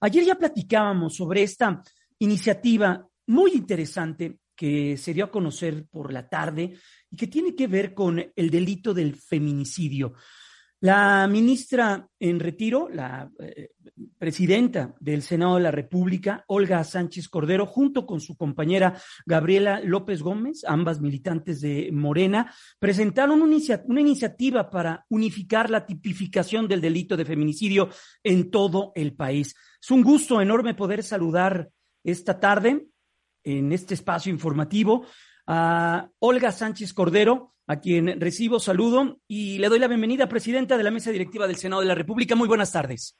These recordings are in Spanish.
Ayer ya platicábamos sobre esta iniciativa muy interesante que se dio a conocer por la tarde y que tiene que ver con el delito del feminicidio. La ministra en retiro, la eh, presidenta del Senado de la República, Olga Sánchez Cordero, junto con su compañera Gabriela López Gómez, ambas militantes de Morena, presentaron una, una iniciativa para unificar la tipificación del delito de feminicidio en todo el país. Es un gusto enorme poder saludar esta tarde en este espacio informativo a Olga Sánchez Cordero, a quien recibo saludo y le doy la bienvenida, presidenta de la mesa directiva del Senado de la República. Muy buenas tardes.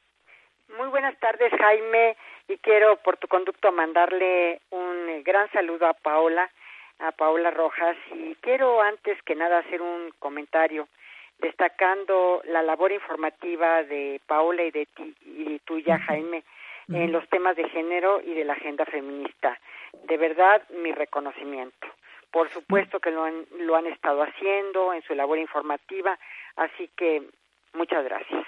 Muy buenas tardes, Jaime, y quiero por tu conducto mandarle un gran saludo a Paola, a Paola Rojas, y quiero antes que nada hacer un comentario destacando la labor informativa de Paola y de ti y tuya, Jaime, en los temas de género y de la agenda feminista. De verdad, mi reconocimiento. Por supuesto que lo han, lo han estado haciendo en su labor informativa, así que muchas gracias.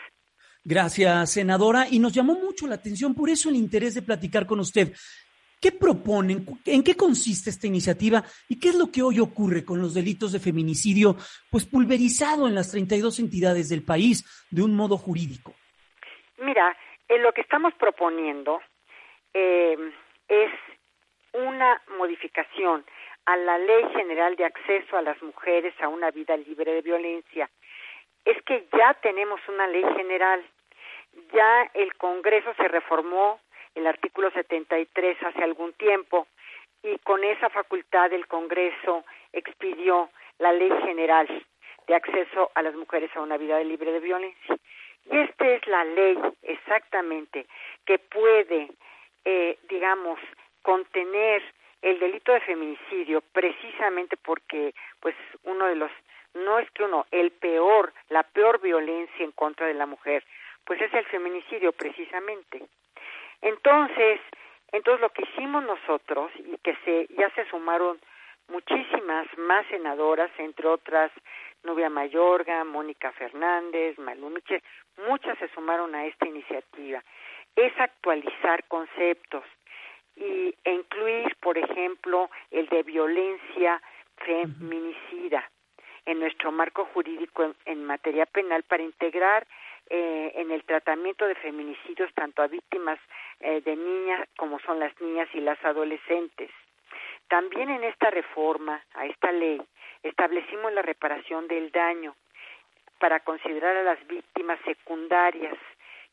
Gracias, senadora. Y nos llamó mucho la atención, por eso el interés de platicar con usted. ¿Qué proponen? ¿En qué consiste esta iniciativa? ¿Y qué es lo que hoy ocurre con los delitos de feminicidio, pues pulverizado en las 32 entidades del país de un modo jurídico? Mira, en lo que estamos proponiendo eh, es una modificación a la Ley General de Acceso a las Mujeres a una Vida Libre de Violencia. Es que ya tenemos una ley general, ya el Congreso se reformó el artículo 73 hace algún tiempo y con esa facultad el Congreso expidió la Ley General de Acceso a las Mujeres a una Vida Libre de Violencia. Y esta es la ley exactamente que puede, eh, digamos, contener el delito de feminicidio precisamente porque, pues, uno de los, no es que uno, el peor, la peor violencia en contra de la mujer, pues es el feminicidio precisamente. Entonces, entonces lo que hicimos nosotros y que se, ya se sumaron muchísimas más senadoras, entre otras Nubia Mayorga, Mónica Fernández, Malumiche, muchas se sumaron a esta iniciativa, es actualizar conceptos y, e incluir, por ejemplo, el de violencia feminicida en nuestro marco jurídico en, materia penal para integrar eh, en el tratamiento de feminicidios tanto a víctimas eh, de niñas como son las niñas y las adolescentes. También en esta reforma, a esta ley, establecimos la reparación del daño para considerar a las víctimas secundarias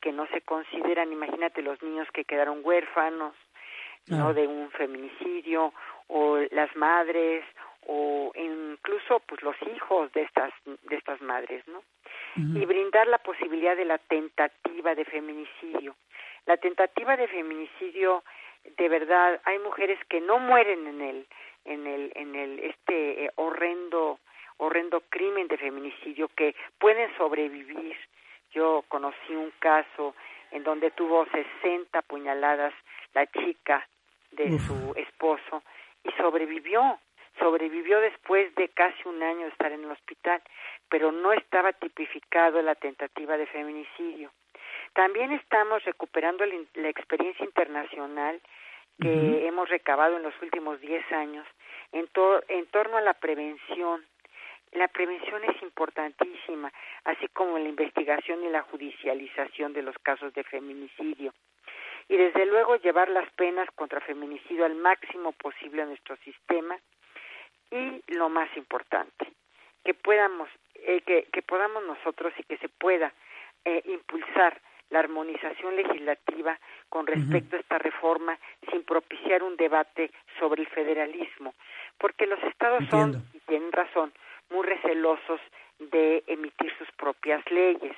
que no se consideran, imagínate los niños que quedaron huérfanos, no de un feminicidio o las madres o incluso pues los hijos de estas de estas madres, ¿no? Y brindar la posibilidad de la tentativa de feminicidio. La tentativa de feminicidio de verdad hay mujeres que no mueren en el en el en el este eh, horrendo horrendo crimen de feminicidio que pueden sobrevivir. Yo conocí un caso en donde tuvo 60 puñaladas la chica de su esposo y sobrevivió, sobrevivió después de casi un año de estar en el hospital, pero no estaba tipificado la tentativa de feminicidio. También estamos recuperando la experiencia internacional que hemos recabado en los últimos 10 años en, en torno a la prevención. La prevención es importantísima, así como la investigación y la judicialización de los casos de feminicidio. Y desde luego llevar las penas contra feminicidio al máximo posible a nuestro sistema. Y lo más importante, que podamos, eh, que, que, podamos nosotros y que se pueda eh, impulsar la armonización legislativa con respecto a esta reforma sin propiciar un debate sobre el federalismo, porque los estados son, y tienen razón, muy recelosos de emitir sus propias leyes.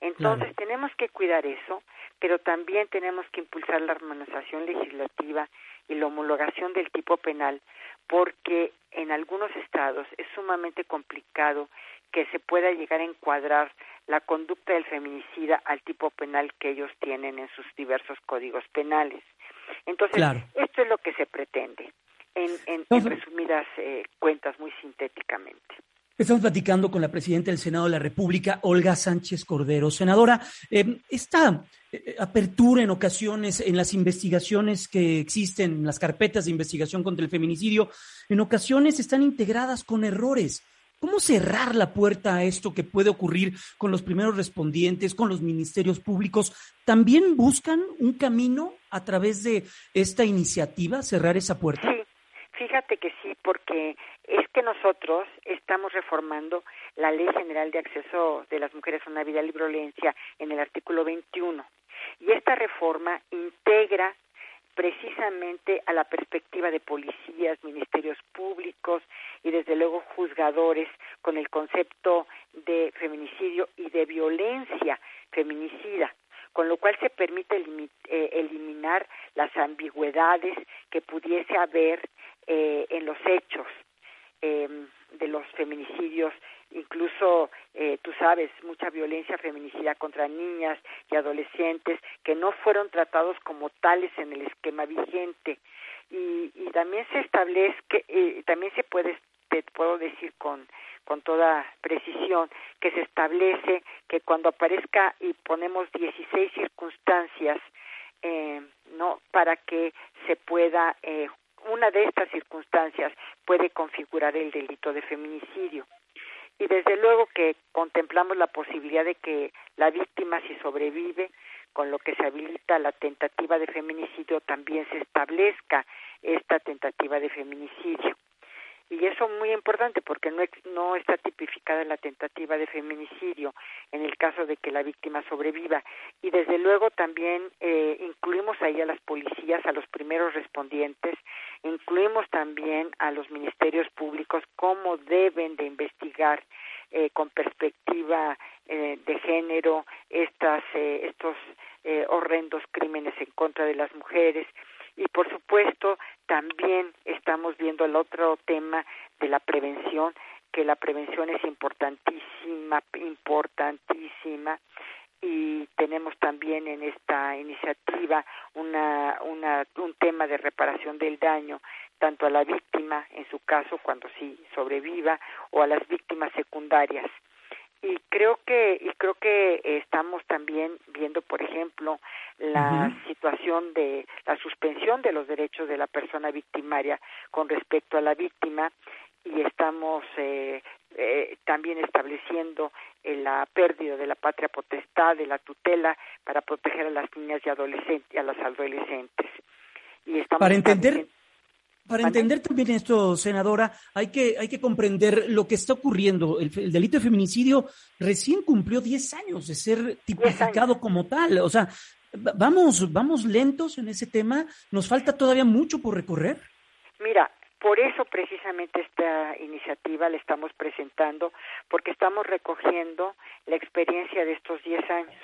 Entonces tenemos que cuidar eso, pero también tenemos que impulsar la armonización legislativa y la homologación del tipo penal, porque en algunos estados es sumamente complicado que se pueda llegar a encuadrar la conducta del feminicida al tipo penal que ellos tienen en sus diversos códigos penales. Entonces, esto es lo que se pretende, en, en, resumidas eh, cuentas, muy sintéticamente. Estamos platicando con la presidenta del Senado de la República, Olga Sánchez Cordero. Senadora, eh, esta eh, apertura en ocasiones en las investigaciones que existen, en las carpetas de investigación contra el feminicidio, en ocasiones están integradas con errores. ¿Cómo cerrar la puerta a esto que puede ocurrir con los primeros respondientes, con los ministerios públicos? ¿También buscan un camino a través de esta iniciativa, cerrar esa puerta? Fíjate que sí, porque es que nosotros estamos reformando la Ley General de Acceso de las Mujeres a una Vida Libre Violencia en el artículo 21. Y esta reforma integra precisamente a la perspectiva de policías, ministerios públicos y desde luego juzgadores con el concepto de feminicidio y de violencia feminicida, con lo cual se permite eh, eliminar las ambigüedades que pudiese haber eh, en los hechos em, de los feminicidios incluso eh, tú sabes mucha violencia feminicida contra niñas y adolescentes que no fueron tratados como tales en el esquema vigente. Y, y también se establece eh, también se puede te puedo decir con con toda precisión que se establece que cuando aparezca y ponemos 16 circunstancias eh, no para que se pueda eh, una de estas circunstancias puede configurar el delito de feminicidio. Y desde luego que contemplamos la posibilidad de que la víctima si sobrevive con lo que se habilita la tentativa de feminicidio también se establezca esta tentativa de feminicidio y eso es muy importante porque no, no está tipificada la tentativa de feminicidio en el caso de que la víctima sobreviva. Y desde luego también eh, incluimos ahí a las policías a los primeros respondientes incluimos también a los ministerios públicos cómo deben de investigar eh, con perspectiva eh, de género estas estos horrendos crímenes en contra de las mujeres. Y por supuesto también estamos viendo el otro tema de la prevención, que la prevención es importantísima, importantísima y tenemos también en esta iniciativa una, una, un tema de reparación del daño tanto a la víctima en su caso cuando sí sobreviva o a las víctimas secundarias. Y creo que y creo que estamos también viendo por ejemplo la situación de la suspensión de los derechos de la persona victimaria con respecto a la víctima y estamos eh, eh, también estableciendo la pérdida de la patria potestad de la tutela para proteger a las niñas y adolescentes a las adolescentes y estamos para entender para entender también esto, senadora, hay que, hay que comprender lo que está ocurriendo. El, delito de feminicidio recién cumplió 10 años de ser tipificado como tal. O sea, vamos, vamos lentos en ese tema. Nos falta todavía mucho por recorrer. Mira, por eso precisamente esta iniciativa la estamos presentando, porque estamos recogiendo la experiencia de estos 10 años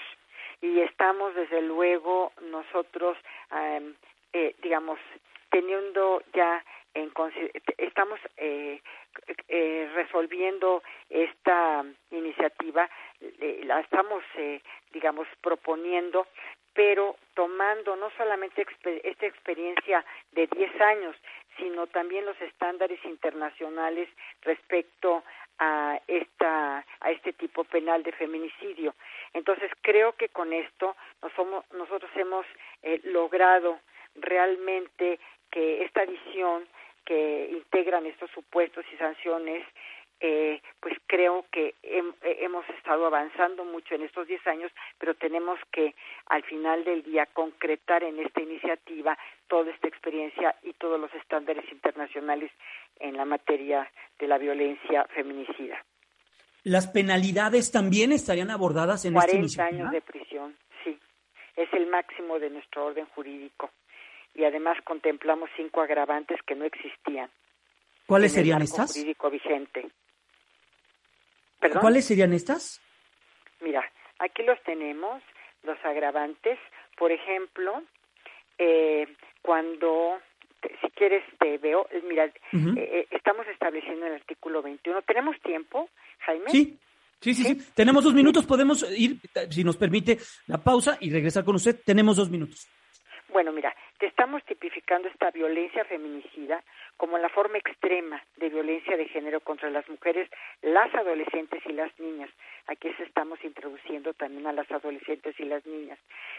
y estamos desde luego nosotros, eh, digamos, teniendo ya en estamos eh, eh, resolviendo esta iniciativa eh, la estamos eh, digamos proponiendo pero tomando no solamente esta experiencia de 10 años sino también los estándares internacionales respecto a esta a este tipo penal de feminicidio. Entonces creo que con esto nosotros hemos eh, logrado realmente que esta visión que integran estos supuestos y sanciones eh, pues creo que eh, hemos estado avanzando mucho en estos 10 años, pero tenemos que al final del día concretar en esta iniciativa toda esta experiencia y todos los estándares internacionales en la materia de la violencia feminicida. ¿Las penalidades también estarían abordadas en esta iniciativa? 40 años de prisión, sí. Es el máximo de nuestro orden jurídico y además contemplamos cinco agravantes que no existían. ¿Cuáles serían estas? Jurídico vigente. ¿Cuáles serían estas? Mira, aquí los tenemos, los agravantes Por ejemplo, eh, cuando si quieres te veo, mira, eh, eh, estamos estableciendo el artículo 21. ¿Tenemos tiempo, Jaime? Sí. Sí, sí, sí, Tenemos dos minutos, podemos ir, si nos permite, la pausa y regresar con usted. Tenemos dos minutos. Bueno, mira, te estamos tipificando esta violencia feminicida como la forma extrema de violencia de género contra las mujeres, las adolescentes y las niñas. Aquí se estamos introduciendo también a las adolescentes y las niñas.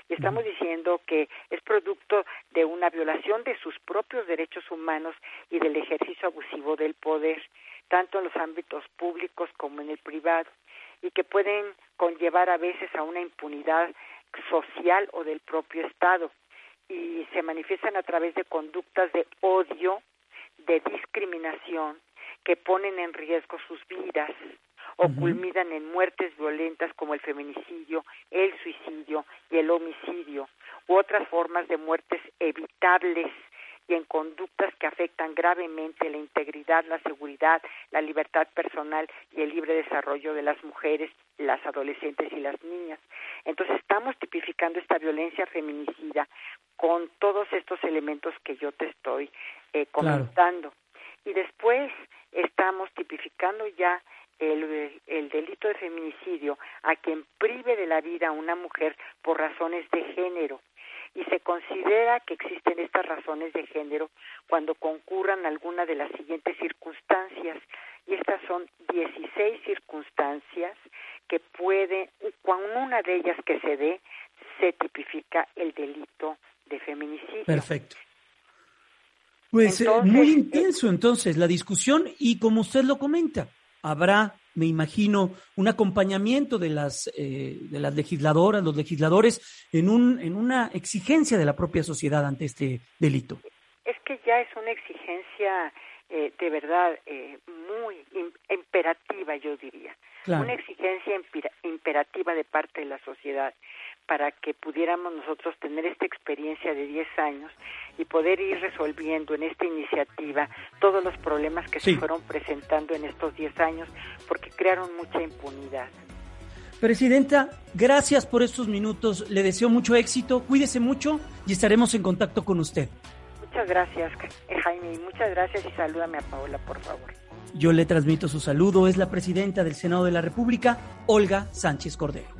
Y estamos diciendo que es producto de una violación de sus propios derechos humanos y del ejercicio abusivo del poder, tanto en los ámbitos públicos como en el privado, y que pueden conllevar a veces a una impunidad social o del propio Estado y se manifiestan a través de conductas de odio, de discriminación, que ponen en riesgo sus vidas o culminan en muertes violentas como el feminicidio, el suicidio y el homicidio, u otras formas de muertes evitables y en conductas que afectan gravemente la integridad, la seguridad, la libertad personal y el libre desarrollo de las mujeres, las adolescentes y las niñas. Entonces estamos tipificando esta violencia feminicida con todos estos elementos que yo te estoy eh, comentando. Y después estamos tipificando ya el, el, delito de feminicidio a quien prive de la vida a una mujer por razones de género y se considera que existen estas razones de género cuando concurran alguna de las siguientes circunstancias y estas son 16 circunstancias que puede, con una de ellas que se dé, se tipifica el delito de feminicidio. Perfecto. Pues eh, muy eh, intenso entonces la discusión y como usted lo comenta, habrá, me imagino, un acompañamiento de las, eh, de las legisladoras, los legisladores, en, un, en una exigencia de la propia sociedad ante este delito. Es que ya es una exigencia de verdad muy imperativa, yo diría. Una exigencia imperativa de parte de la sociedad para que pudiéramos nosotros tener esta experiencia de 10 años y poder ir resolviendo en esta iniciativa todos los problemas que se fueron presentando en estos 10 años porque crearon mucha impunidad. Presidenta, gracias por estos minutos. Le deseo mucho éxito. Cuídese mucho y estaremos en contacto con usted. Muchas gracias, Jaime. Muchas gracias y salúdame a Paola, por favor. Yo le transmito su saludo. Es la presidenta del Senado de la República, Olga Sánchez Cordero.